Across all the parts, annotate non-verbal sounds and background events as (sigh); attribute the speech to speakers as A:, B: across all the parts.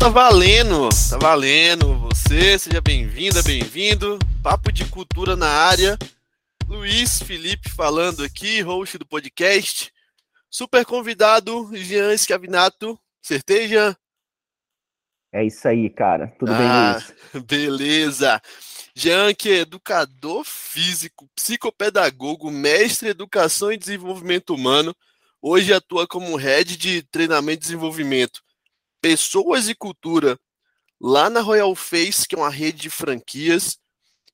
A: tá valendo, tá valendo. Você, seja bem-vinda, bem-vindo. Papo de cultura na área. Luiz Felipe falando aqui, host do podcast. Super convidado, Jean Escavinato. Acertei, Jean?
B: É isso aí, cara. Tudo ah, bem, Luiz? (laughs)
A: Beleza. Jean, que é educador físico, psicopedagogo, mestre em educação e desenvolvimento humano, hoje atua como head de treinamento e desenvolvimento pessoas e cultura lá na Royal Face, que é uma rede de franquias,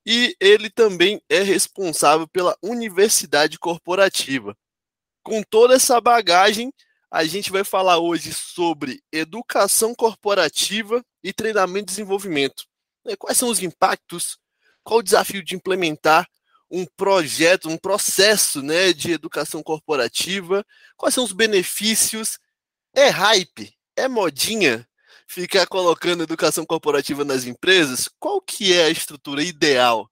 A: e ele também é responsável pela Universidade Corporativa. Com toda essa bagagem, a gente vai falar hoje sobre educação corporativa e treinamento e desenvolvimento. Né, quais são os impactos? Qual o desafio de implementar um projeto, um processo né, de educação corporativa? Quais são os benefícios? É hype? É modinha ficar colocando educação corporativa nas empresas? Qual que é a estrutura ideal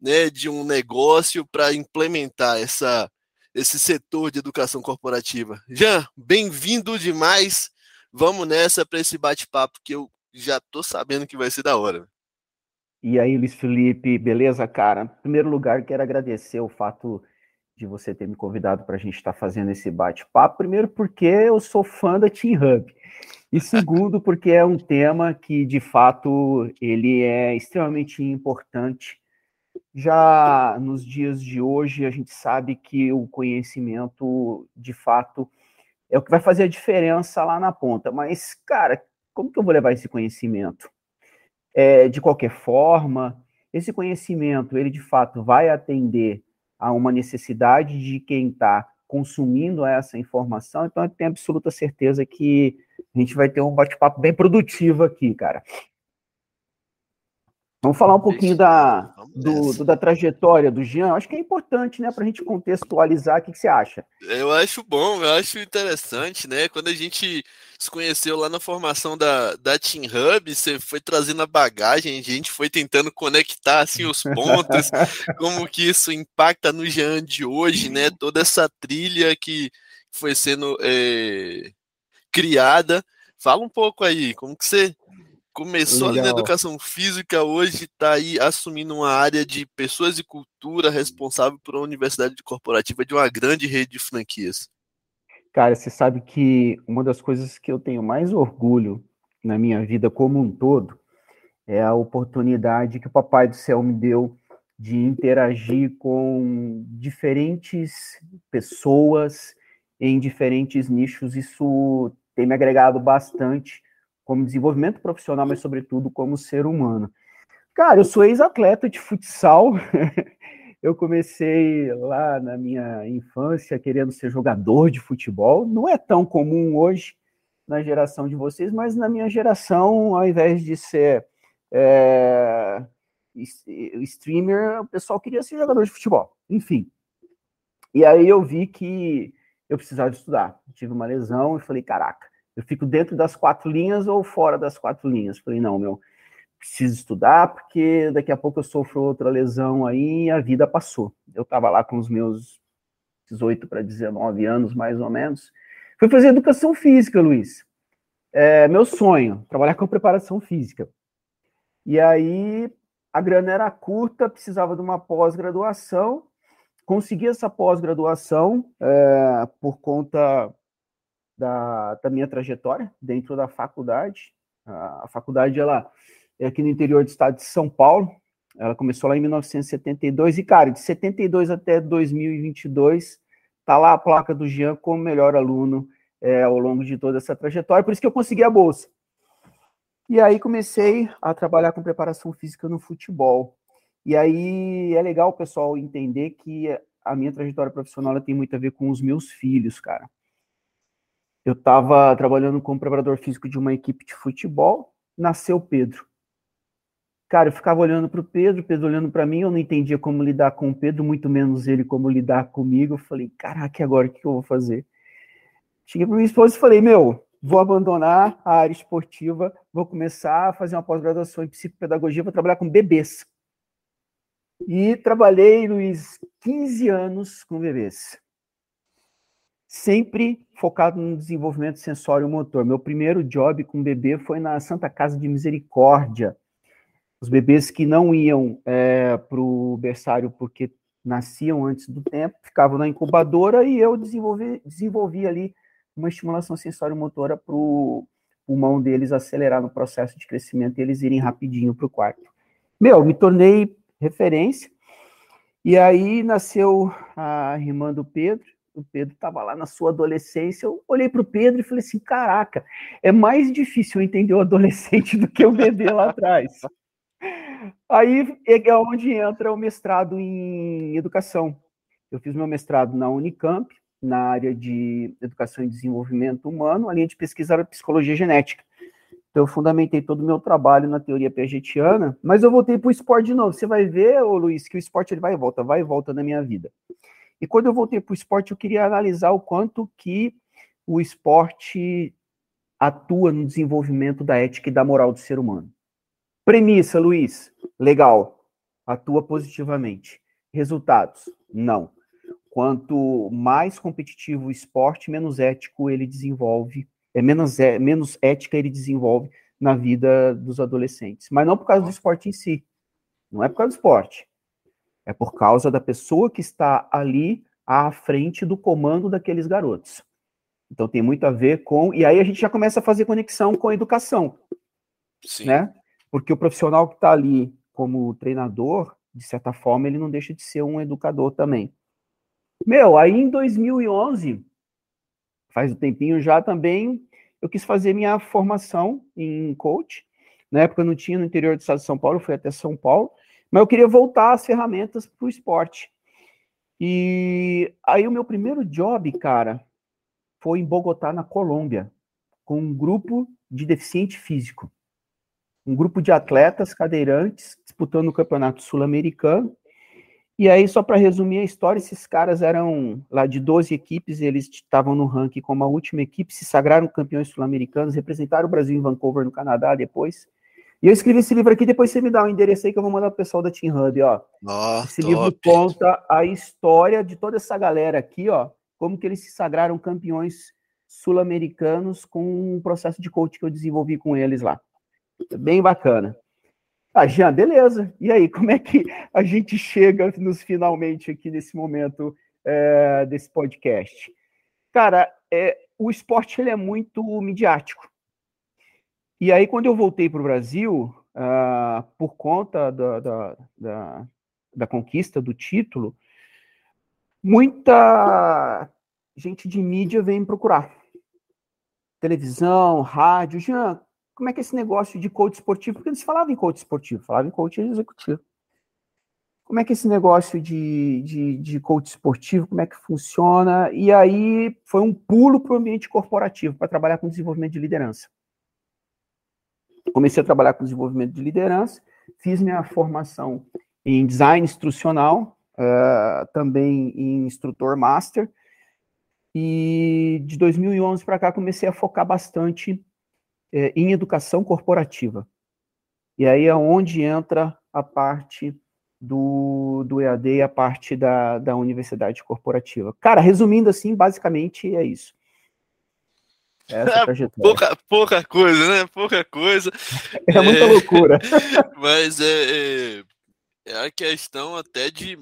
A: né, de um negócio para implementar essa, esse setor de educação corporativa? Jean, bem-vindo demais. Vamos nessa para esse bate-papo que eu já estou sabendo que vai ser da hora.
B: E aí, Luiz Felipe, beleza, cara? Em primeiro lugar, quero agradecer o fato de você ter me convidado para a gente estar tá fazendo esse bate-papo. Primeiro, porque eu sou fã da Team Hub. E (laughs) segundo, porque é um tema que, de fato, ele é extremamente importante. Já nos dias de hoje, a gente sabe que o conhecimento, de fato, é o que vai fazer a diferença lá na ponta. Mas, cara, como que eu vou levar esse conhecimento? É, de qualquer forma, esse conhecimento, ele de fato vai atender a uma necessidade de quem está consumindo essa informação, então eu tenho absoluta certeza que a gente vai ter um bate-papo bem produtivo aqui, cara. Vamos falar um pouquinho da, do, do, da trajetória do Jean. Acho que é importante, né, para a gente contextualizar. O que, que, você acha?
A: Eu acho bom, eu acho interessante, né? Quando a gente se conheceu lá na formação da, da Team Hub, você foi trazendo a bagagem, a gente foi tentando conectar assim os pontos, (laughs) como que isso impacta no Jean de hoje, né? Toda essa trilha que foi sendo é, criada. Fala um pouco aí, como que você começou ali na educação física, hoje está aí assumindo uma área de pessoas e cultura responsável por uma universidade corporativa de uma grande rede de franquias.
B: Cara, você sabe que uma das coisas que eu tenho mais orgulho na minha vida como um todo é a oportunidade que o Papai do Céu me deu de interagir com diferentes pessoas em diferentes nichos. Isso tem me agregado bastante como desenvolvimento profissional, mas sobretudo como ser humano. Cara, eu sou ex-atleta de futsal. (laughs) eu comecei lá na minha infância querendo ser jogador de futebol. Não é tão comum hoje na geração de vocês, mas na minha geração, ao invés de ser é, streamer, o pessoal queria ser jogador de futebol. Enfim. E aí eu vi que eu precisava estudar. tive uma lesão e falei, caraca, eu fico dentro das quatro linhas ou fora das quatro linhas? Falei, não, meu, preciso estudar, porque daqui a pouco eu sofro outra lesão aí e a vida passou. Eu estava lá com os meus 18 para 19 anos, mais ou menos. Fui fazer educação física, Luiz. É, meu sonho, trabalhar com preparação física. E aí a grana era curta, precisava de uma pós-graduação. Consegui essa pós-graduação é, por conta da, da minha trajetória dentro da faculdade. A, a faculdade ela aqui no interior do estado de São Paulo. Ela começou lá em 1972 e, cara, de 72 até 2022, tá lá a placa do Jean como melhor aluno é, ao longo de toda essa trajetória. Por isso que eu consegui a bolsa. E aí comecei a trabalhar com preparação física no futebol. E aí é legal o pessoal entender que a minha trajetória profissional tem muito a ver com os meus filhos, cara eu estava trabalhando como preparador físico de uma equipe de futebol, nasceu Pedro. Cara, eu ficava olhando para o Pedro, Pedro olhando para mim, eu não entendia como lidar com o Pedro, muito menos ele como lidar comigo. Eu falei, caraca, agora o que eu vou fazer? Cheguei para minha esposa e falei, meu, vou abandonar a área esportiva, vou começar a fazer uma pós-graduação em psicopedagogia, vou trabalhar com bebês. E trabalhei, Luiz, 15 anos com bebês sempre focado no desenvolvimento sensório motor. Meu primeiro job com bebê foi na Santa Casa de Misericórdia. Os bebês que não iam é, para o berçário porque nasciam antes do tempo, ficavam na incubadora e eu desenvolvi, desenvolvi ali uma estimulação sensório-motora para o pulmão deles acelerar no processo de crescimento e eles irem rapidinho para o quarto. Meu, me tornei referência, e aí nasceu a irmã do Pedro, o Pedro estava lá na sua adolescência, eu olhei para o Pedro e falei assim, caraca, é mais difícil entender o adolescente do que o bebê lá atrás. Aí é onde entra o mestrado em educação. Eu fiz meu mestrado na Unicamp, na área de educação e desenvolvimento humano, a linha de pesquisa era psicologia genética. Então, eu fundamentei todo o meu trabalho na teoria piagetiana, mas eu voltei para o esporte de novo. Você vai ver, ô Luiz, que o esporte ele vai e volta, vai e volta na minha vida. E quando eu voltei para o esporte, eu queria analisar o quanto que o esporte atua no desenvolvimento da ética e da moral do ser humano. Premissa, Luiz, legal, atua positivamente. Resultados, não. Quanto mais competitivo o esporte, menos ético ele desenvolve, é menos, é, menos ética ele desenvolve na vida dos adolescentes. Mas não por causa do esporte em si. Não é por causa do esporte. É por causa da pessoa que está ali à frente do comando daqueles garotos. Então tem muito a ver com. E aí a gente já começa a fazer conexão com a educação. Sim. Né? Porque o profissional que está ali como treinador, de certa forma, ele não deixa de ser um educador também. Meu, aí em 2011, faz um tempinho já também, eu quis fazer minha formação em coach. Na época eu não tinha no interior do estado de São Paulo, fui até São Paulo, mas eu queria voltar as ferramentas para o esporte. E aí o meu primeiro job, cara, foi em Bogotá, na Colômbia, com um grupo de deficiente físico um grupo de atletas cadeirantes disputando o Campeonato Sul-Americano. E aí, só para resumir a história, esses caras eram lá de 12 equipes, eles estavam no ranking como a última equipe, se sagraram campeões sul-americanos, representaram o Brasil em Vancouver, no Canadá, depois. E eu escrevi esse livro aqui, depois você me dá o um endereço aí que eu vou mandar pro pessoal da Team Hub, ó. Oh, esse top. livro conta a história de toda essa galera aqui, ó, como que eles se sagraram campeões sul-americanos com um processo de coach que eu desenvolvi com eles lá. Bem bacana. Ah, Jean, beleza. E aí, como é que a gente chega nos finalmente aqui nesse momento é, desse podcast? Cara, é, o esporte ele é muito midiático. E aí, quando eu voltei para o Brasil, uh, por conta da, da, da, da, conquista do título, muita gente de mídia vem procurar. Televisão, rádio. Jean, como é que é esse negócio de coach esportivo? Porque eles falavam em coach esportivo, falavam em coach executivo. Como é que é esse negócio de, de, de coach esportivo, como é que funciona? E aí foi um pulo para o ambiente corporativo, para trabalhar com desenvolvimento de liderança. Comecei a trabalhar com desenvolvimento de liderança, fiz minha formação em design instrucional, uh, também em instrutor master, e de 2011 para cá comecei a focar bastante é, em educação corporativa. E aí é onde entra a parte do, do EAD e a parte da, da universidade corporativa. Cara, resumindo assim, basicamente é isso.
A: Essa (laughs) é pouca, pouca coisa, né? Pouca coisa. (laughs)
B: É muita é, loucura. (laughs)
A: Mas é, é, é, a questão até de,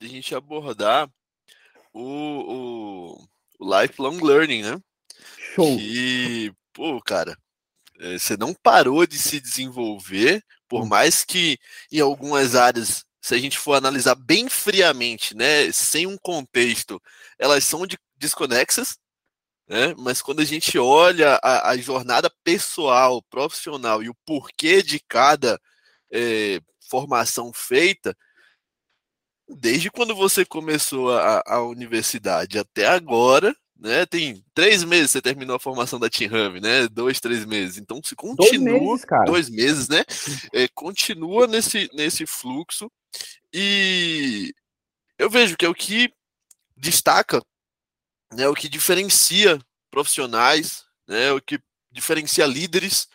A: de a gente abordar o, o, o lifelong learning, né? Show. Que, pô, cara, é, você não parou de se desenvolver, por hum. mais que em algumas áreas, se a gente for analisar bem friamente, né, sem um contexto, elas são de, desconexas, né, mas quando a gente olha a, a jornada pessoal, profissional e o porquê de cada é, formação feita, desde quando você começou a, a universidade até agora, né? Tem três meses você terminou a formação da Team Hub, né? Dois, três meses. Então se continua dois meses, dois meses né? (laughs) É, continua nesse, nesse fluxo e eu vejo que é o que destaca, né? O que diferencia profissionais, né? O que diferencia líderes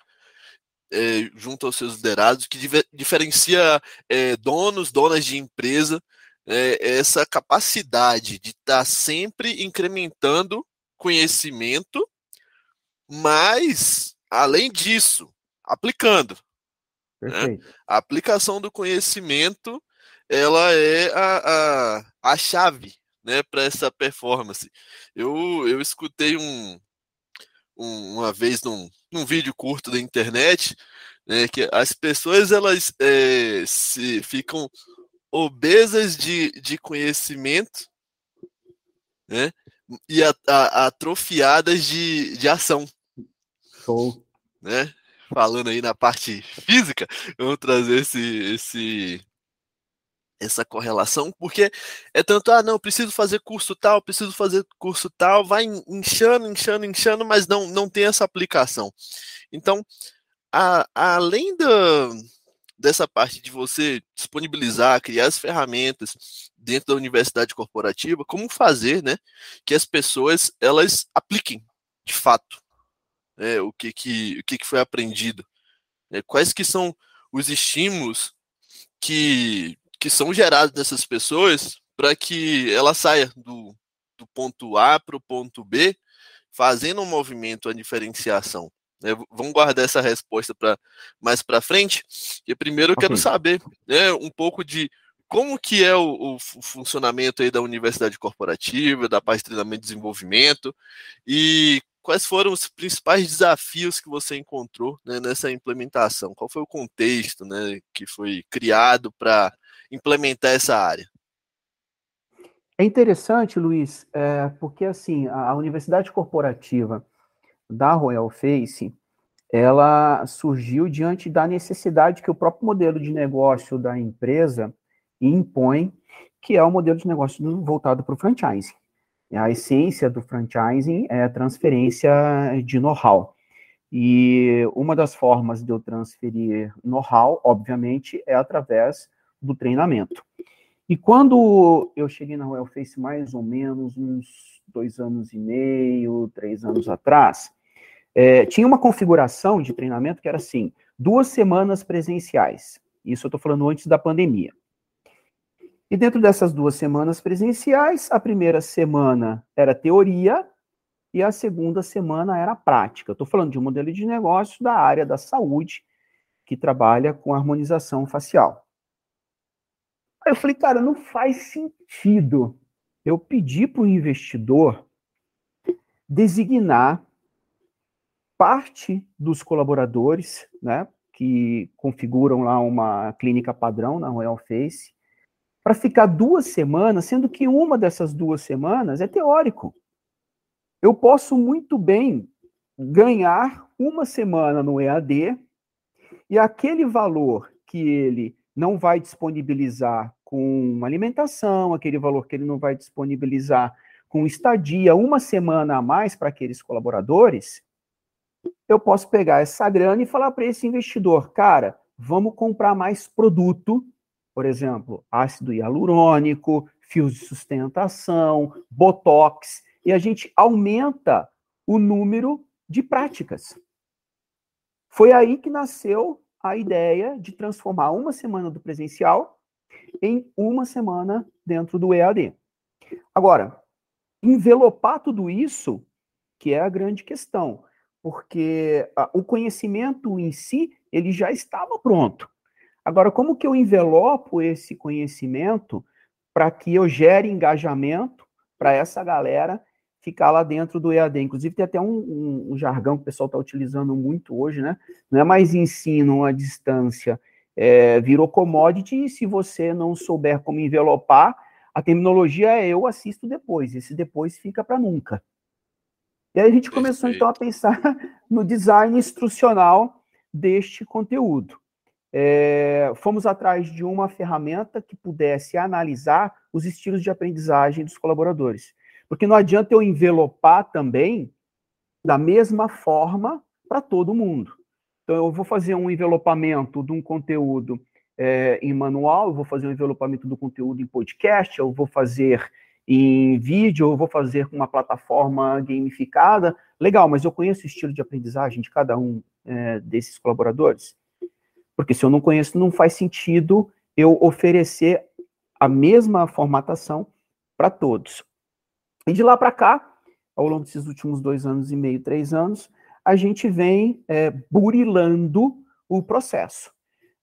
A: é, junto aos seus liderados, que diferencia é, donos, donas de empresa, é, essa capacidade de estar tá sempre incrementando conhecimento, mas, além disso, aplicando. Né? A aplicação do conhecimento ela é a, a, a chave né, para essa performance. Eu, eu escutei um, um, uma vez num, num vídeo curto da internet né, que as pessoas elas é, se ficam obesas de, de conhecimento né, e a, a, atrofiadas de, de ação.
B: Show.
A: Né? Falando aí na parte física, vamos trazer esse, esse, essa correlação, porque é tanto, ah, não, preciso fazer curso tal, preciso fazer curso tal, vai inchando, inchando, inchando, mas não, não tem essa aplicação. Então, a, além da, dessa parte de você disponibilizar, criar as ferramentas dentro da universidade corporativa, como fazer, né, que as pessoas, elas apliquem, de fato, né, o, que, que, o que, que foi aprendido, né, quais que são os estímulos que que são gerados nessas pessoas para que ela saia do, do ponto A para o ponto B, fazendo um movimento, a diferenciação. Né? Vamos guardar essa resposta para mais para frente. E primeiro eu quero okay. saber né, um pouco de como que é o, o, funcionamento aí da universidade corporativa, da parte de treinamento e desenvolvimento, e quais foram os principais desafios que você encontrou né, nessa implementação? Qual foi o contexto né, que foi criado para implementar essa área?
B: É interessante, Luiz, é, porque assim a, a universidade corporativa da Royal Face ela surgiu diante da necessidade que o próprio modelo de negócio da empresa impõe, que é o modelo de negócio voltado para o franchising. A essência do franchising é a transferência de know-how. E uma das formas de eu transferir know-how, obviamente, é através do treinamento. E quando eu cheguei na Royal Face mais ou menos uns dois anos e meio, três anos atrás, é, tinha uma configuração de treinamento que era assim: duas semanas presenciais. Isso eu estou falando antes da pandemia. E dentro dessas duas semanas presenciais, a primeira semana era teoria e a segunda semana era prática. Estou falando de um modelo de negócio da área da saúde que trabalha com harmonização facial. Aí eu falei, cara, não faz sentido eu pedir para o investidor designar parte dos colaboradores, né, que configuram lá uma clínica padrão na Royal Face, para ficar duas semanas, sendo que uma dessas duas semanas é teórico. Eu posso muito bem ganhar uma semana no EAD e aquele valor que ele não vai disponibilizar com alimentação, aquele valor que ele não vai disponibilizar com estadia, uma semana a mais para aqueles colaboradores, eu posso pegar essa grana e falar para esse investidor, cara, vamos comprar mais produto, por exemplo, ácido hialurônico, fios de sustentação, botox, e a gente aumenta o número de práticas. Foi aí que nasceu a ideia de transformar uma semana do presencial em uma semana dentro do EAD. Agora, envelopar tudo isso, que é a grande questão, porque a, o conhecimento em si, ele já estava pronto. Agora, como que eu envelopo esse conhecimento para que eu gere engajamento para essa galera ficar lá dentro do EAD. Inclusive, tem até um, um, um jargão que o pessoal está utilizando muito hoje, né? Não é mais ensino à distância, é, virou commodity, e se você não souber como envelopar, a terminologia é eu assisto depois, esse depois fica para nunca. E aí a gente começou, então, a pensar (laughs) no design instrucional deste conteúdo. É, fomos atrás de uma ferramenta que pudesse analisar os estilos de aprendizagem dos colaboradores. Porque não adianta eu envelopar também da mesma forma para todo mundo. Então, eu vou fazer um envelopamento de um conteúdo é, em manual, eu vou fazer um envelopamento do conteúdo em podcast, eu vou fazer em vídeo, eu vou fazer com uma plataforma gamificada. Legal, mas eu conheço o estilo de aprendizagem de cada um é, desses colaboradores? Porque se eu não conheço, não faz sentido eu oferecer a mesma formatação para todos. E de lá para cá, ao longo desses últimos dois anos e meio, três anos, a gente vem é, burilando o processo,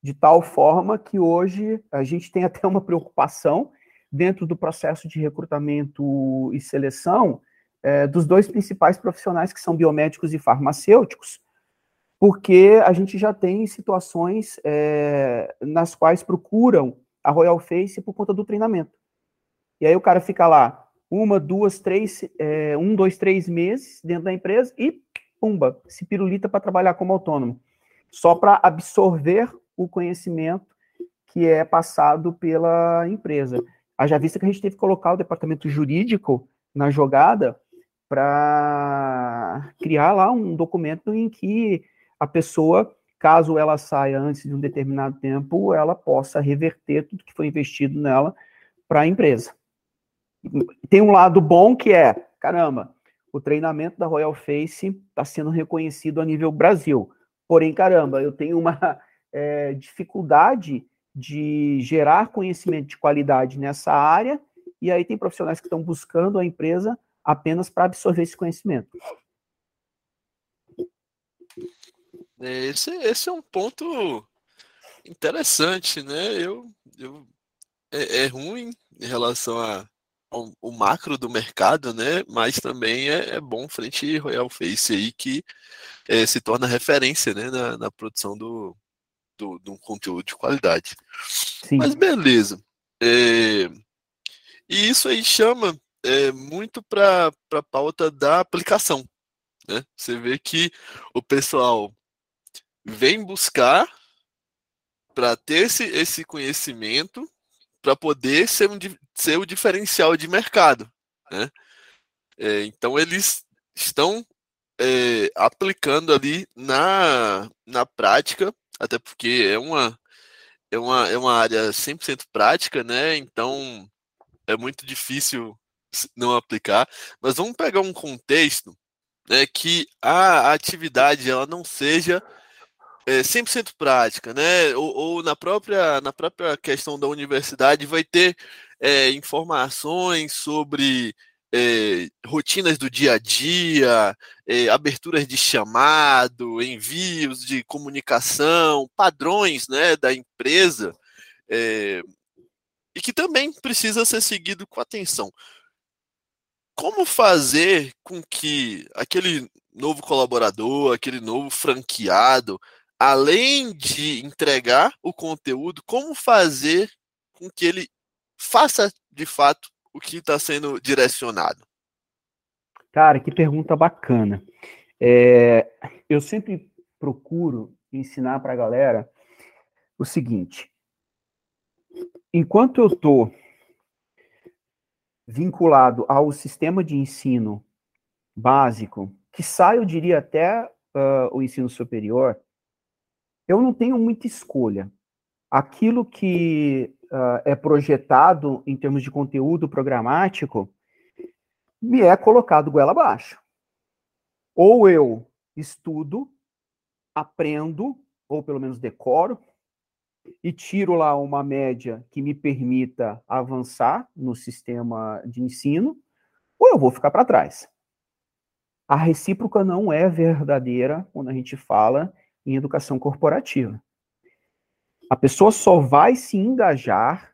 B: de tal forma que hoje a gente tem até uma preocupação dentro do processo de recrutamento e seleção é, dos dois principais profissionais, que são biomédicos e farmacêuticos, porque a gente já tem situações é, nas quais procuram a Royal Face por conta do treinamento. E aí o cara fica lá uma, duas, três, é, um, dois, três meses dentro da empresa e pumba, se pirulita para trabalhar como autônomo, só para absorver o conhecimento que é passado pela empresa. Haja vista que a gente teve que colocar o departamento jurídico na jogada para criar lá um documento em que a pessoa, caso ela saia antes de um determinado tempo, ela possa reverter tudo que foi investido nela para a empresa. Tem um lado bom que é, caramba, o treinamento da Royal Face está sendo reconhecido a nível Brasil. Porém, caramba, eu tenho uma é, (laughs) dificuldade de gerar conhecimento de qualidade nessa área, e aí tem profissionais que estão buscando a empresa apenas para absorver esse conhecimento.
A: É, esse, esse é um ponto interessante, né? Eu, eu é, é ruim em relação a o, o, macro do mercado, né? Mas também é, é bom frente Royal Face aí que é, se torna referência, né? Na, na produção do, do, de um conteúdo de qualidade. Sim. Mas beleza. É, e isso aí chama é, muito para a pauta da aplicação. Né? Você vê que o pessoal vem buscar para ter esse, esse conhecimento para poder ser, um, ser o diferencial de mercado. Né? É, então eles estão é, aplicando ali na, na prática, até porque é uma, é uma, é uma área 100% prática, né? então é muito difícil não aplicar. Mas vamos pegar um contexto né, que a atividade ela não seja é, 100% prática, né? Ou, ou, na, própria, na própria questão da universidade vai ter é, informações sobre é, rotinas do dia a dia, é, aberturas de chamado, envios de comunicação, padrões né, da empresa, é, e que também precisa ser seguido com atenção. Como fazer com que aquele novo colaborador, aquele novo franqueado, além de entregar o conteúdo, como fazer com que ele faça de fato o que está sendo direcionado?
B: Cara, que pergunta bacana. É, eu sempre procuro ensinar para a galera o seguinte: enquanto eu estou vinculado ao sistema de ensino básico, que sai, eu diria até uh, o ensino superior, eu não tenho muita escolha. Aquilo que uh, é projetado em termos de conteúdo programático me é colocado goela abaixo. Ou eu estudo, aprendo, ou pelo menos decoro, e tiro lá uma média que me permita avançar no sistema de ensino, ou eu vou ficar para trás. A recíproca não é verdadeira quando a gente fala em educação corporativa. A pessoa só vai se engajar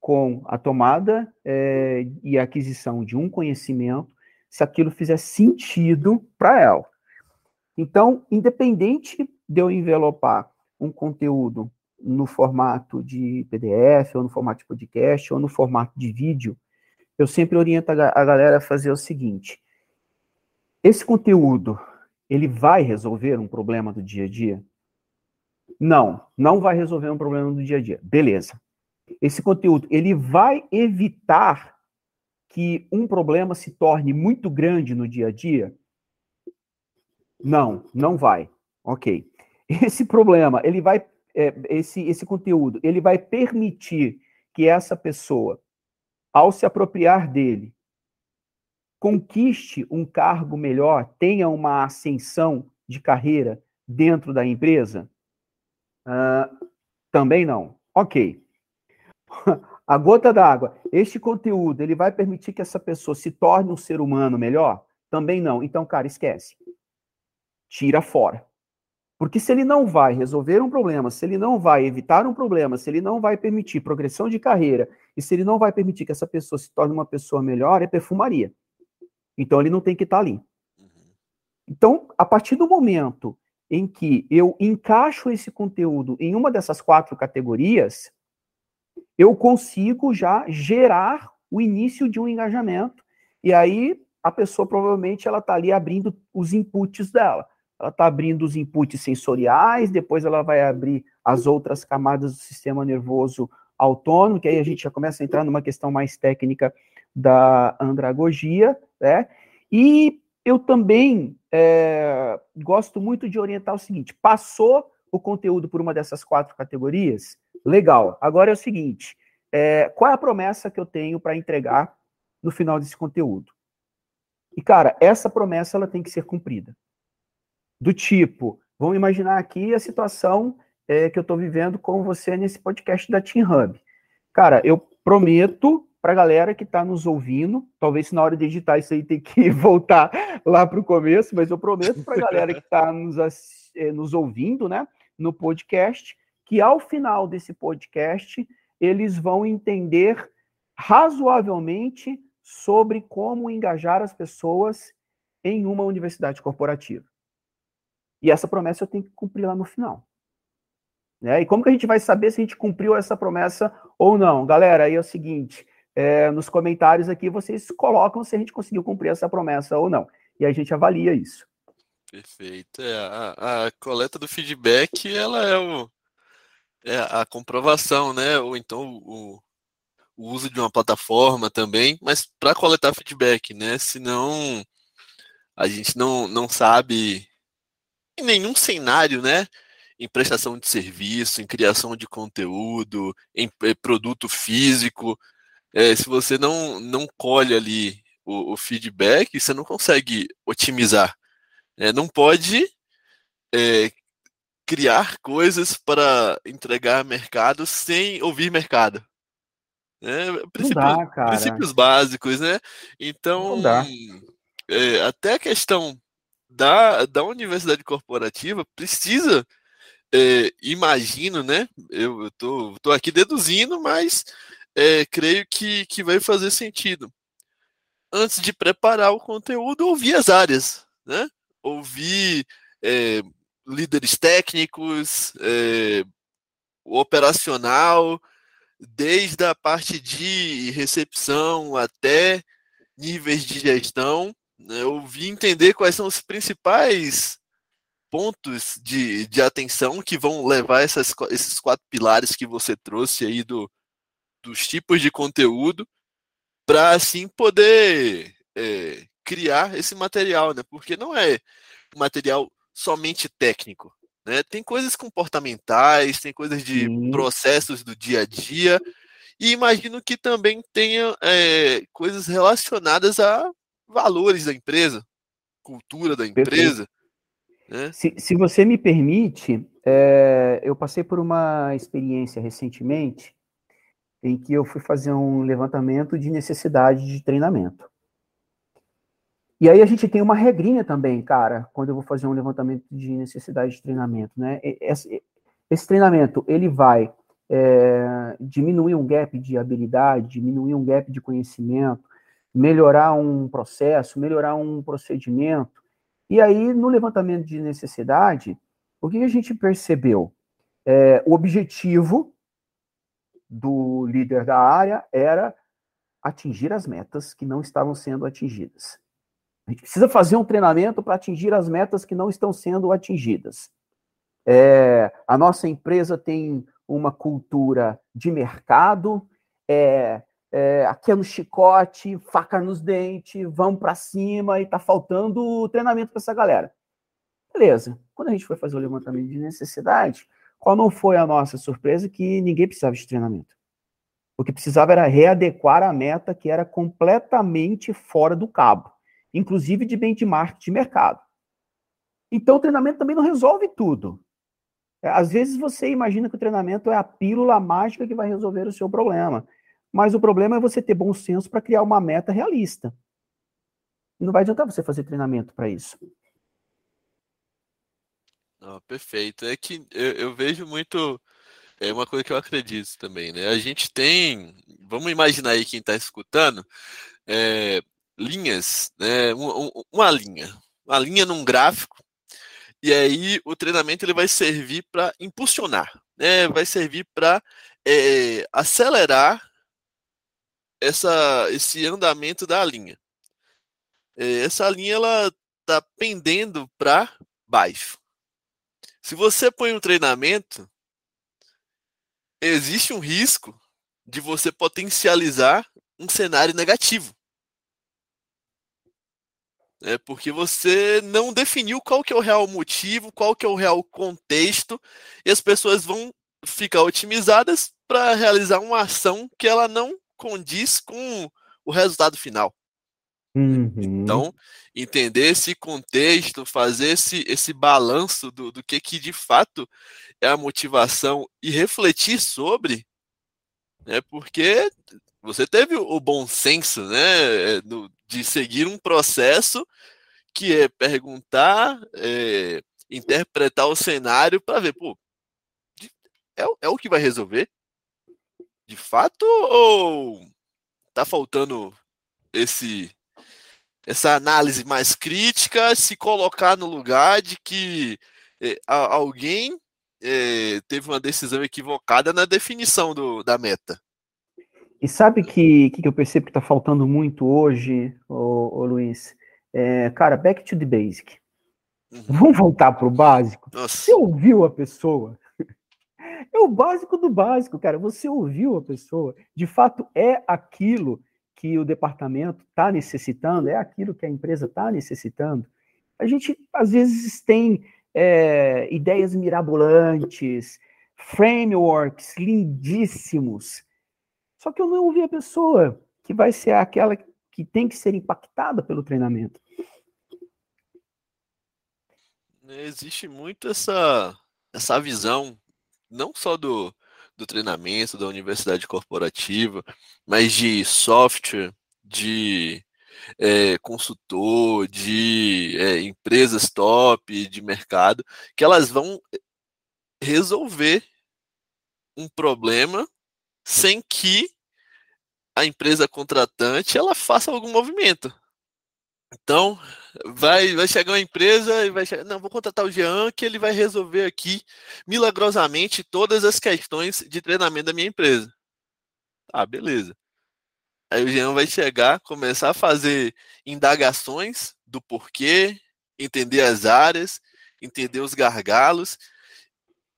B: com a tomada é, e aquisição de um conhecimento se aquilo fizer sentido para ela. Então, independente de eu envelopar um conteúdo no formato de PDF, ou no formato de podcast, ou no formato de vídeo, eu sempre oriento a galera a fazer o seguinte: esse conteúdo ele vai resolver um problema do dia a dia? Não, não vai resolver um problema do dia a dia. Beleza. Esse conteúdo, ele vai evitar que um problema se torne muito grande no dia a dia? Não, não vai. Ok. Esse problema, ele vai, é, esse, esse conteúdo, ele vai permitir que essa pessoa, ao se apropriar dele, conquiste um cargo melhor, tenha uma ascensão de carreira dentro da empresa? Uh, também não. Ok. (laughs) A gota d'água. Este conteúdo, ele vai permitir que essa pessoa se torne um ser humano melhor? Também não. Então, cara, esquece. Tira fora. Porque se ele não vai resolver um problema, se ele não vai evitar um problema, se ele não vai permitir progressão de carreira, e se ele não vai permitir que essa pessoa se torne uma pessoa melhor, é perfumaria. Então ele não tem que estar ali. Uhum. Então, a partir do momento em que eu encaixo esse conteúdo em uma dessas quatro categorias, eu consigo já gerar o início de um engajamento. E aí a pessoa provavelmente ela está ali abrindo os inputs dela. Ela está abrindo os inputs sensoriais, depois ela vai abrir as outras camadas do sistema nervoso autônomo, que aí a gente já começa a entrar numa questão mais técnica da andragogia, né? E eu também é, gosto muito de orientar o seguinte: passou o conteúdo por uma dessas quatro categorias, legal. Agora é o seguinte: é, qual é a promessa que eu tenho para entregar no final desse conteúdo? E cara, essa promessa ela tem que ser cumprida. Do tipo, vamos imaginar aqui a situação é, que eu estou vivendo com você nesse podcast da Team Hub. Cara, eu prometo para a galera que está nos ouvindo, talvez na hora de editar isso aí tem que (laughs) voltar lá para o começo, mas eu prometo para a galera que está nos, eh, nos ouvindo, né, no podcast, que ao final desse podcast eles vão entender razoavelmente sobre como engajar as pessoas em uma universidade corporativa. E essa promessa eu tenho que cumprir lá no final. Né? E como que a gente vai saber se a gente cumpriu essa promessa ou não? Galera, aí é o seguinte, é, nos comentários aqui vocês colocam se a gente conseguiu cumprir essa promessa ou não. E a gente avalia isso.
A: Perfeito. É, a, a coleta do feedback, ela é, o, é a comprovação, né? Ou então o, o uso de uma plataforma também, mas para coletar feedback, né? Senão a gente não, não sabe em nenhum cenário, né? Em prestação de serviço, em criação de conteúdo, em produto físico, é, se você não, não colhe ali o, o, feedback, você não consegue otimizar. É, não pode é, criar coisas para entregar mercado sem ouvir mercado. Princípios, dá, princípios, básicos, né? Então, é, até a questão da, da universidade corporativa precisa, é, imagino, né? Eu, eu tô, tô aqui deduzindo, mas é, creio que, que vai fazer sentido. Antes de preparar o conteúdo, ouvir as áreas, né? Ouvir é, líderes técnicos, é, o operacional, desde a parte de recepção até níveis de gestão, né? ouvir entender quais são os principais pontos de, de atenção que vão levar essas, esses quatro pilares que você trouxe aí do, dos tipos de conteúdo para assim poder é, criar esse material, né? Porque não é um material somente técnico, né? Tem coisas comportamentais, tem coisas de Sim. processos do dia a dia e imagino que também tenha é, coisas relacionadas a valores da empresa, cultura da empresa.
B: Né? Se, se você me permite, é, eu passei por uma experiência recentemente em que eu fui fazer um levantamento de necessidade de treinamento. E aí a gente tem uma regrinha também, cara, quando eu vou fazer um levantamento de necessidade de treinamento, né? Esse, esse treinamento, ele vai é, diminuir um gap de habilidade, diminuir um gap de conhecimento, melhorar um processo, melhorar um procedimento. E aí, no levantamento de necessidade, o que a gente percebeu? É, o objetivo do líder da área era atingir as metas que não estavam sendo atingidas. A gente precisa fazer um treinamento para atingir as metas que não estão sendo atingidas. É, a nossa empresa tem uma cultura de mercado, é, é, aqui é no chicote, faca nos dentes, vamos para cima e está faltando treinamento para essa galera. Beleza. Quando a gente foi fazer o levantamento de necessidade, qual não foi a nossa surpresa? Que ninguém precisava de treinamento. O que precisava era readequar a meta que era completamente fora do cabo, inclusive de benchmark de mercado. Então, o treinamento também não resolve tudo. É, às vezes você imagina que o treinamento é a pílula mágica que vai resolver o seu problema. Mas o problema é você ter bom senso para criar uma meta realista. não vai adiantar você fazer treinamento para isso.
A: Oh, perfeito. É que eu, eu, vejo muito. É uma coisa que eu acredito também, né? A gente tem. Vamos imaginar aí quem está escutando. É, linhas, né? Uma, uma linha. Uma linha num gráfico. E aí o treinamento ele vai servir para impulsionar, né? Vai servir para é, acelerar essa, esse andamento da linha. É, essa linha ela está pendendo para baixo. Se você põe um treinamento, existe um risco de você potencializar um cenário negativo. É porque você não definiu qual que é o real motivo, qual que é o real contexto, e as pessoas vão ficar otimizadas para realizar uma ação que ela não condiz com o resultado final.
B: Uhum.
A: Então, entender esse contexto, fazer esse, esse balanço do, do que, que de fato é a motivação e refletir sobre, né, porque você teve o bom senso né, é, de seguir um processo que é perguntar, é, interpretar o cenário para ver, pô, é, é o que vai resolver? De fato ou tá faltando esse essa análise mais crítica, se colocar no lugar de que é, alguém é, teve uma decisão equivocada na definição do, da meta.
B: E sabe que, que eu percebo que está faltando muito hoje, ô, ô Luiz? É, cara, back to the basic. Uhum. Vamos voltar para o básico? Nossa. Você ouviu a pessoa? (laughs) É o básico do básico, cara. Você ouviu a pessoa. De fato, é aquilo que o departamento está necessitando, é aquilo que a empresa está necessitando. A gente, às vezes, tem é, ideias mirabolantes, frameworks lindíssimos, só que eu não ouvi a pessoa que vai ser aquela que tem que ser impactada pelo treinamento.
A: Existe muito essa, essa visão, não só do, do treinamento, da universidade corporativa, mas de software, de é, consultor, de é, empresas top de mercado, que elas vão resolver um problema sem que a empresa contratante ela faça algum movimento. Então, vai, vai chegar uma empresa e vai chegar, não, vou contratar o Jean que ele vai resolver aqui milagrosamente todas as questões de treinamento da minha empresa. Ah, beleza. Aí o Jean vai chegar, começar a fazer indagações do porquê, entender as áreas, entender os gargalos,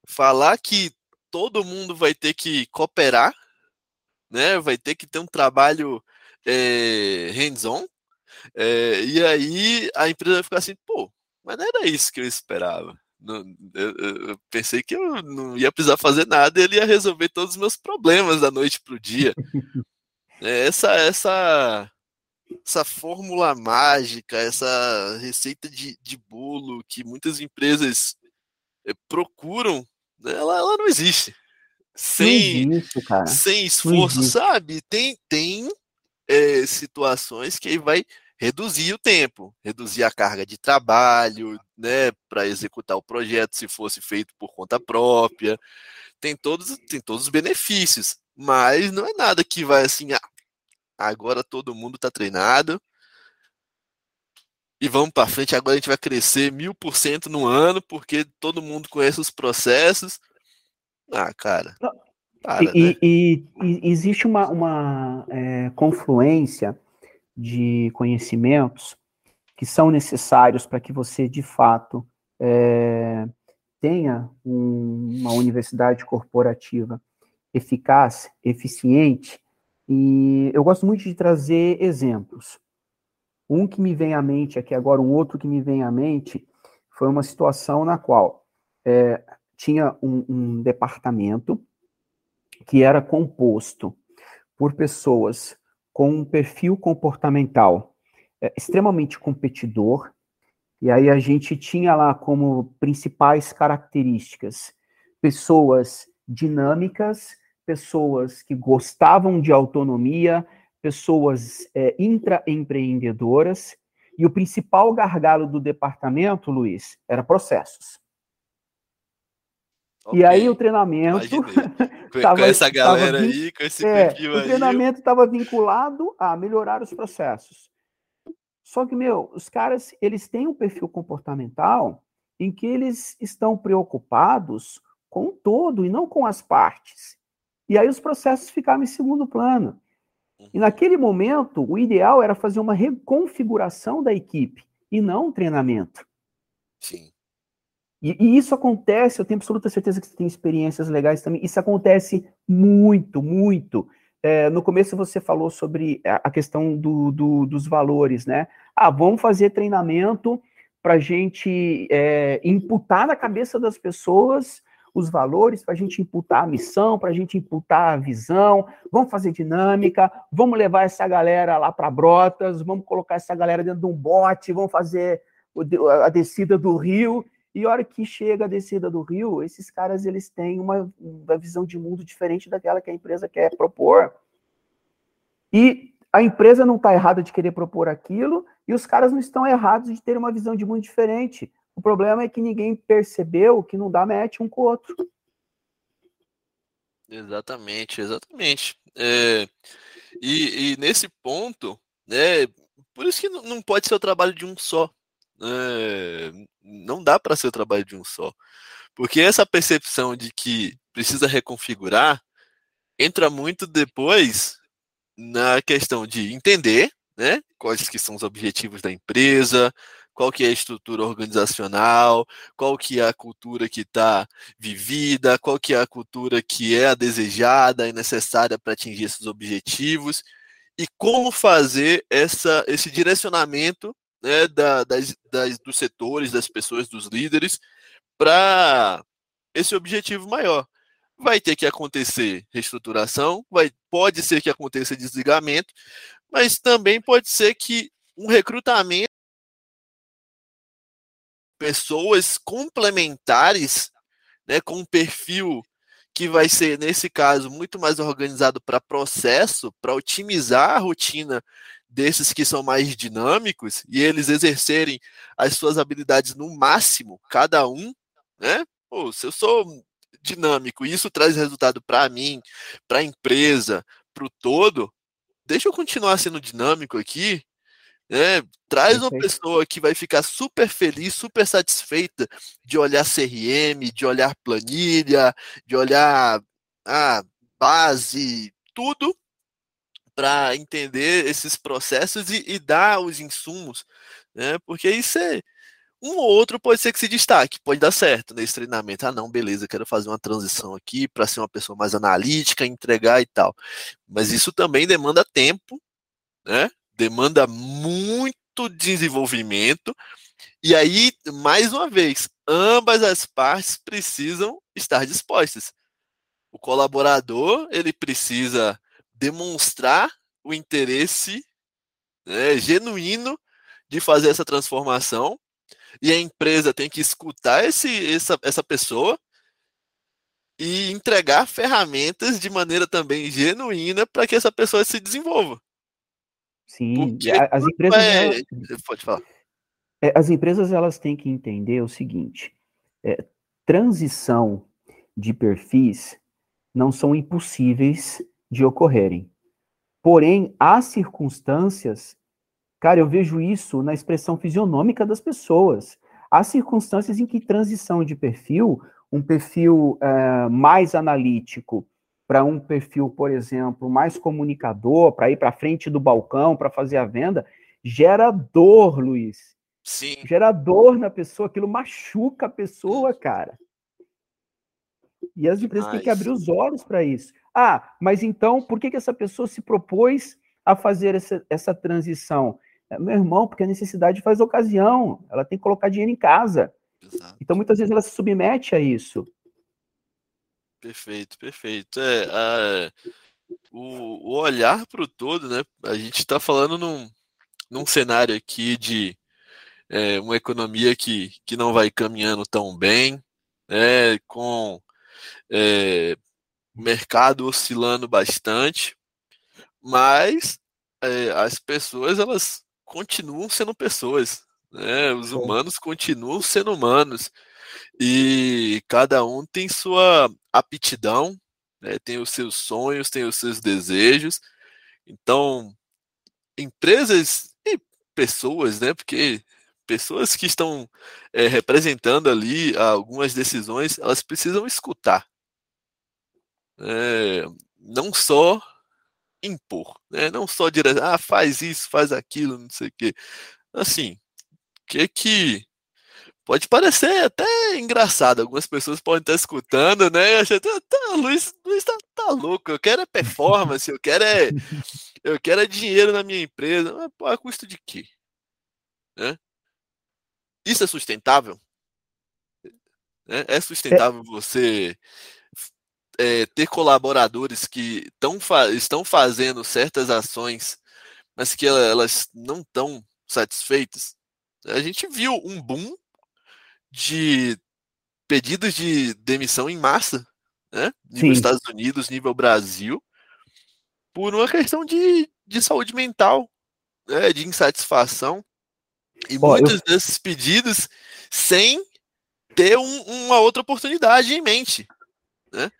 A: falar que todo mundo vai ter que cooperar, né? Vai ter que ter um trabalho é, hands-on, é, e aí a empresa vai ficar assim, pô, mas não era isso que eu esperava. Não, eu, eu, pensei que eu não ia precisar fazer nada e ele ia resolver todos os meus problemas da noite para o dia. (laughs) É, essa, essa, essa fórmula mágica, essa receita de, de bolo que muitas empresas é, procuram, né, ela, ela não existe. Sem,
B: não existe,
A: sem esforço, sabe? Tem, tem é, situações que aí vai reduzir o tempo, reduzir a carga de trabalho, né, para executar o projeto se fosse feito por conta própria. Tem todos, tem todos os benefícios, mas não é nada que vai assim, ah, agora todo mundo está treinado e vamos para frente. Agora a gente vai crescer mil por cento no ano porque todo mundo conhece os processos. Ah, cara.
B: Para, e, né? e, e, existe uma, uma é, confluência de conhecimentos que são necessários para que você, de fato, é, tenha um, uma universidade corporativa eficaz, eficiente. E eu gosto muito de trazer exemplos. Um que me vem à mente aqui agora, um outro que me vem à mente, foi uma situação na qual é, tinha um, um departamento que era composto por pessoas com um perfil comportamental é, extremamente competidor, e aí a gente tinha lá como principais características pessoas dinâmicas, pessoas que gostavam de autonomia, pessoas é, intraempreendedoras, E o principal gargalo do departamento, Luiz, era processos. Okay. E aí o treinamento. (laughs)
A: tava, com essa galera aí, com esse
B: é, perfil aí. O treinamento estava vinculado a melhorar os processos. Só que, meu, os caras, eles têm um perfil comportamental em que eles estão preocupados com o todo e não com as partes. E aí os processos ficavam em segundo plano. E naquele momento, o ideal era fazer uma reconfiguração da equipe e não um treinamento.
A: Sim.
B: E, e, isso acontece, eu tenho absoluta certeza que você tem experiências legais também. Isso acontece muito, muito. É, no começo você falou sobre a questão do, do, dos valores, né? Ah, vamos fazer treinamento para a gente é, imputar na cabeça das pessoas os valores, para a gente imputar a missão, para a gente imputar a visão, vamos fazer dinâmica, vamos levar essa galera lá para Brotas, vamos colocar essa galera dentro de um bote, vamos fazer a descida do rio, e a hora que chega a descida do rio, esses caras eles têm uma, uma visão de mundo diferente daquela que a empresa quer propor. E a empresa não está errada de querer propor aquilo, e os caras não estão errados de ter uma visão de mundo diferente. O problema é que ninguém percebeu que não dá match um com o outro.
A: Exatamente, exatamente. É, e, e, nesse ponto, né, por isso que não pode ser o trabalho de um só. É, não dá para ser o trabalho de um só. Porque essa percepção de que precisa reconfigurar entra muito depois na questão de entender né, quais que são os objetivos da empresa, qual que é a estrutura organizacional, qual que é a cultura que está vivida, qual que é a cultura que é a desejada e necessária para atingir esses objetivos, e como fazer essa, esse direcionamento né, da, das, das, dos setores, das pessoas, dos líderes, para esse objetivo maior. Vai ter que acontecer reestruturação, vai, pode ser que aconteça desligamento, mas também pode ser que um recrutamento pessoas complementares, né, com um perfil que vai ser, nesse caso, muito mais organizado para processo, para otimizar a rotina desses que são mais dinâmicos e eles exercerem as suas habilidades no máximo, cada um, né? Pô, se eu sou dinâmico e isso traz resultado para mim, para a empresa, para o todo, deixa eu continuar sendo dinâmico aqui né? Traz uma pessoa que vai ficar super feliz, super satisfeita de olhar CRM, de olhar planilha, de olhar a ah, base, tudo para entender esses processos e, e, dar os insumos, né? Porque isso é um ou outro pode ser que se destaque, pode dar certo nesse treinamento. Ah, não, beleza, quero fazer uma transição aqui para ser uma pessoa mais analítica, entregar e tal. Mas isso também demanda tempo, né? demanda muito desenvolvimento. E aí, mais uma vez, ambas as partes precisam estar dispostas. O colaborador ele precisa demonstrar o interesse né, genuíno de fazer essa transformação e a empresa tem que escutar esse, essa, essa pessoa e entregar ferramentas de maneira também genuína para que essa pessoa se desenvolva.
B: Sim, as empresas. É... Elas,
A: Pode falar.
B: É, as empresas elas têm que entender o seguinte: é, transição de perfis não são impossíveis de ocorrerem. Porém, há circunstâncias, cara, eu vejo isso na expressão fisionômica das pessoas. Há circunstâncias em que transição de perfil, um perfil é, mais analítico, para um perfil, por exemplo, mais comunicador, para ir para frente do balcão, para fazer a venda, gera dor, Luiz.
A: Sim.
B: Gera dor na pessoa, aquilo machuca a pessoa, cara. E as empresas têm que abrir os olhos para isso. Ah, mas então, por que, que essa pessoa se propôs a fazer essa, essa transição? É, meu irmão, porque a necessidade faz ocasião. Ela tem que colocar dinheiro em casa. Exato. Então, muitas vezes, ela se submete a isso.
A: Perfeito, perfeito. É, a, o, o olhar para o todo, né? A gente está falando num, num cenário aqui de é, uma economia que, que não vai caminhando tão bem, né, com é, o mercado oscilando bastante, mas é, as pessoas elas continuam sendo pessoas. Né? Os humanos continuam sendo humanos. E cada um tem sua aptidão, né? tem os seus sonhos, tem os seus desejos. Então, empresas e pessoas, né? Porque pessoas que estão é, representando ali algumas decisões, elas precisam escutar. É, não só impor, né? não só dizer, ah, faz isso, faz aquilo, não sei o quê. Assim, que que pode parecer até engraçado, algumas pessoas podem estar escutando, né? Achando, tá, tá, Luiz, Luiz tá, tá louco, eu quero é performance, eu quero é, eu quero é dinheiro na minha empresa, mas pô, a custo de quê? Né? Isso é sustentável? É sustentável você é, ter colaboradores que tão, estão fazendo certas ações, mas que elas não estão satisfeitas? A gente viu um boom de pedidos de demissão em massa, né? Nível Sim. Estados Unidos, nível Brasil, por uma questão de, de saúde mental, né? de insatisfação. E muitos eu... desses pedidos sem ter um, uma outra oportunidade em mente. Né?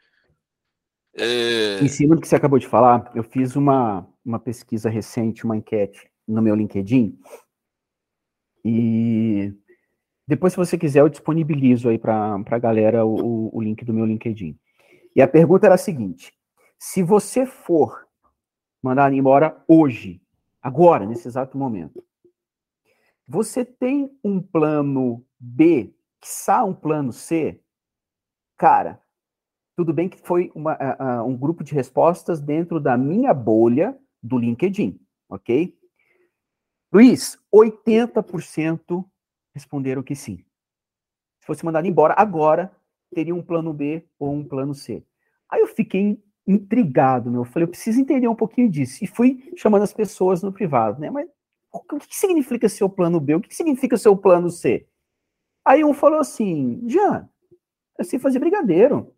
B: É... Em cima do que você acabou de falar, eu fiz uma, uma pesquisa recente, uma enquete no meu LinkedIn. E depois, se você quiser, eu disponibilizo aí para a galera o, o link do meu LinkedIn. E a pergunta era a seguinte: se você for mandar embora hoje, agora, nesse exato momento, você tem um plano B, quiçá um plano C? Cara, tudo bem que foi uma, um grupo de respostas dentro da minha bolha do LinkedIn, ok? Luiz, 80% responderam que sim. Se fosse mandado embora agora, teria um plano B ou um plano C. Aí eu fiquei intrigado, meu. Eu falei, eu preciso entender um pouquinho disso. E fui chamando as pessoas no privado, né? Mas o que significa seu plano B? O que significa seu plano C? Aí um falou assim, Jean, eu sei fazer brigadeiro.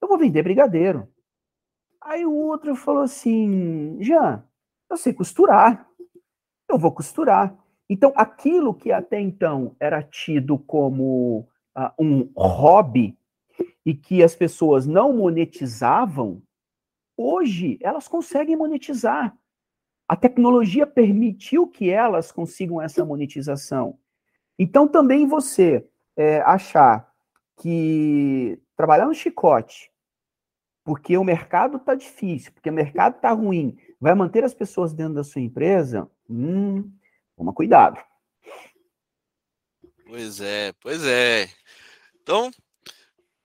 B: Eu vou vender brigadeiro. Aí o outro falou assim, Jean, eu sei costurar. Eu vou costurar. Então, aquilo que até então era tido como uh, um hobby e que as pessoas não monetizavam, hoje elas conseguem monetizar. A tecnologia permitiu que elas consigam essa monetização. Então, também você é, achar que trabalhar no chicote, porque o mercado está difícil, porque o mercado está ruim, vai manter as pessoas dentro da sua empresa, hum, Toma cuidado.
A: Pois é, pois é. Então,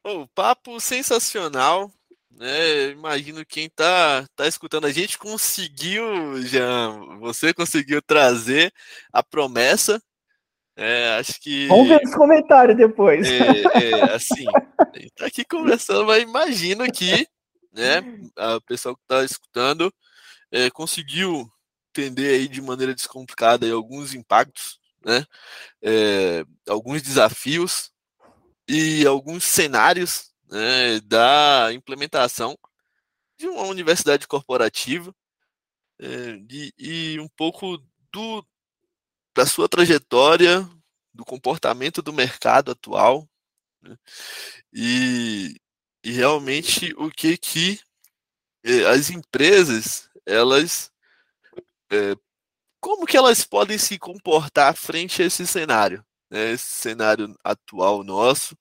A: o papo sensacional. Né? Imagino quem tá, tá escutando a gente conseguiu, já você conseguiu trazer a promessa. É, acho que.
B: Vamos ver nos comentários depois.
A: É, é assim, a gente tá aqui conversando, mas imagino que né, a pessoa que está escutando é, conseguiu entender aí de maneira descomplicada aí alguns impactos, né? É, alguns desafios e alguns cenários né, da implementação de uma universidade corporativa é, e um pouco do da sua trajetória, do comportamento do mercado atual né, e, e realmente o que que é, as empresas elas é, como que elas podem se comportar frente a esse cenário, né, esse cenário atual nosso,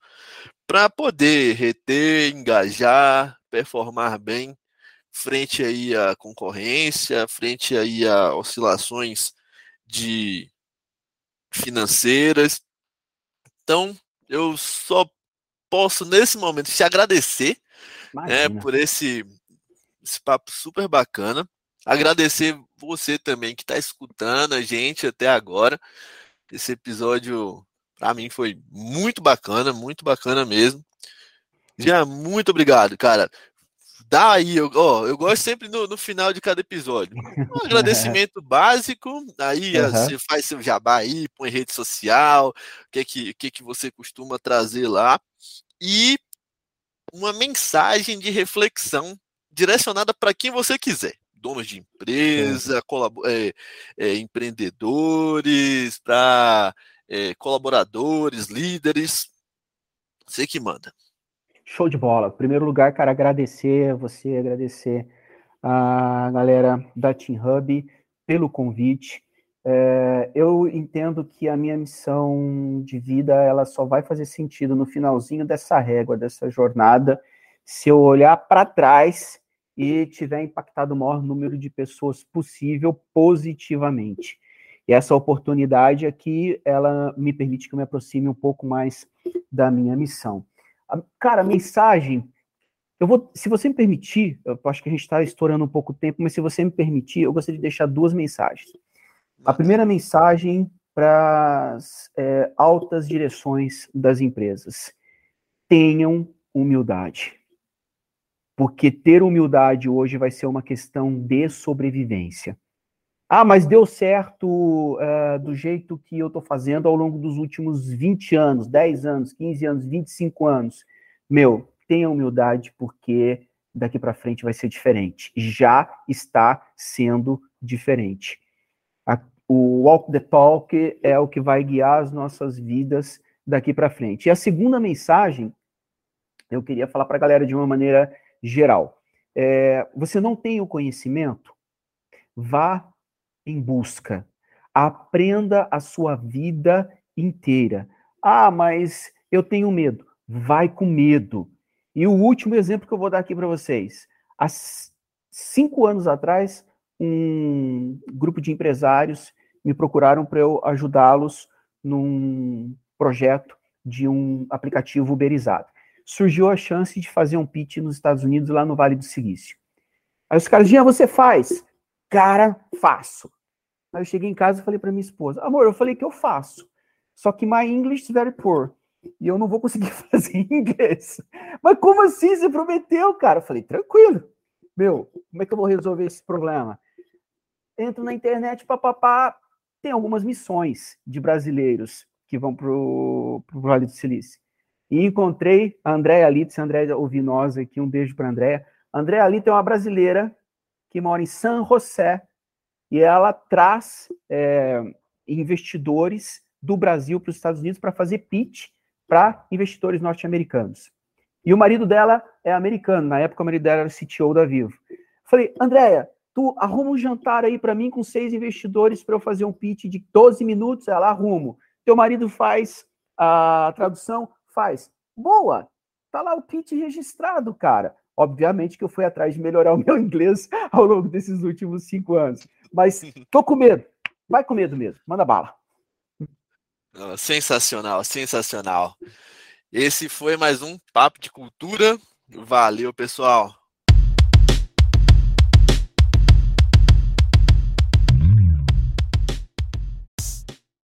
A: para poder reter, engajar, performar bem frente aí à concorrência, frente aí a oscilações de financeiras. Então, eu só posso nesse momento te agradecer né, por esse, esse papo super bacana. Agradecer você também que está escutando a gente até agora. Esse episódio, para mim, foi muito bacana, muito bacana mesmo. Já, muito obrigado, cara. Dá aí, eu, ó, eu gosto sempre no, no final de cada episódio. Um (laughs) agradecimento básico, aí uhum. você faz seu jabá aí, põe rede social, o que, que, que, que você costuma trazer lá. E uma mensagem de reflexão direcionada para quem você quiser donos de empresa, é, é, empreendedores, para é, colaboradores, líderes. Você que manda.
B: Show de bola. Em primeiro lugar, cara, agradecer você, agradecer a galera da Team Hub pelo convite. É, eu entendo que a minha missão de vida ela só vai fazer sentido no finalzinho dessa régua, dessa jornada, se eu olhar para trás e tiver impactado o maior número de pessoas possível positivamente. E essa oportunidade aqui, ela me permite que eu me aproxime um pouco mais da minha missão. Cara, a mensagem, eu vou, se você me permitir, eu acho que a gente está estourando um pouco o tempo, mas se você me permitir, eu gostaria de deixar duas mensagens. A primeira mensagem para as é, altas direções das empresas: tenham humildade. Porque ter humildade hoje vai ser uma questão de sobrevivência. Ah, mas deu certo uh, do jeito que eu estou fazendo ao longo dos últimos 20 anos, 10 anos, 15 anos, 25 anos. Meu, tenha humildade, porque daqui para frente vai ser diferente. Já está sendo diferente. A, o walk the talk é o que vai guiar as nossas vidas daqui para frente. E a segunda mensagem, eu queria falar para a galera de uma maneira geral. É, você não tem o conhecimento? Vá em busca. Aprenda a sua vida inteira. Ah, mas eu tenho medo. Vai com medo. E o último exemplo que eu vou dar aqui para vocês. Há cinco anos atrás, um grupo de empresários me procuraram para eu ajudá-los num projeto de um aplicativo uberizado. Surgiu a chance de fazer um pitch nos Estados Unidos, lá no Vale do Silício. Aí os caras, Jean, você faz? Cara, faço. Aí eu cheguei em casa e falei para minha esposa, amor, eu falei que eu faço. Só que my English is very poor. E eu não vou conseguir (laughs) fazer inglês. Mas como assim? Você prometeu, cara? Eu falei, tranquilo. Meu, como é que eu vou resolver esse problema? Entro na internet, papapá. Tem algumas missões de brasileiros que vão para o Vale do Silício. E encontrei a Andréa Alito, se a Andréa ouvir nós aqui, um beijo para a Andréa. Andréa Alito é uma brasileira que mora em San José, e ela traz é, investidores do Brasil para os Estados Unidos para fazer pitch para investidores norte-americanos. E o marido dela é americano, na época o marido dela era CTO da Vivo. Falei, Andréia, tu arruma um jantar aí para mim com seis investidores para eu fazer um pitch de 12 minutos? Ela arrumo. Teu marido faz a tradução? Faz. Boa! Tá lá o pitch registrado, cara. Obviamente que eu fui atrás de melhorar o meu (laughs) inglês ao longo desses últimos cinco anos. Mas tô com medo. Vai com medo mesmo. Manda bala.
A: Sensacional, sensacional. Esse foi mais um Papo de Cultura. Valeu, pessoal.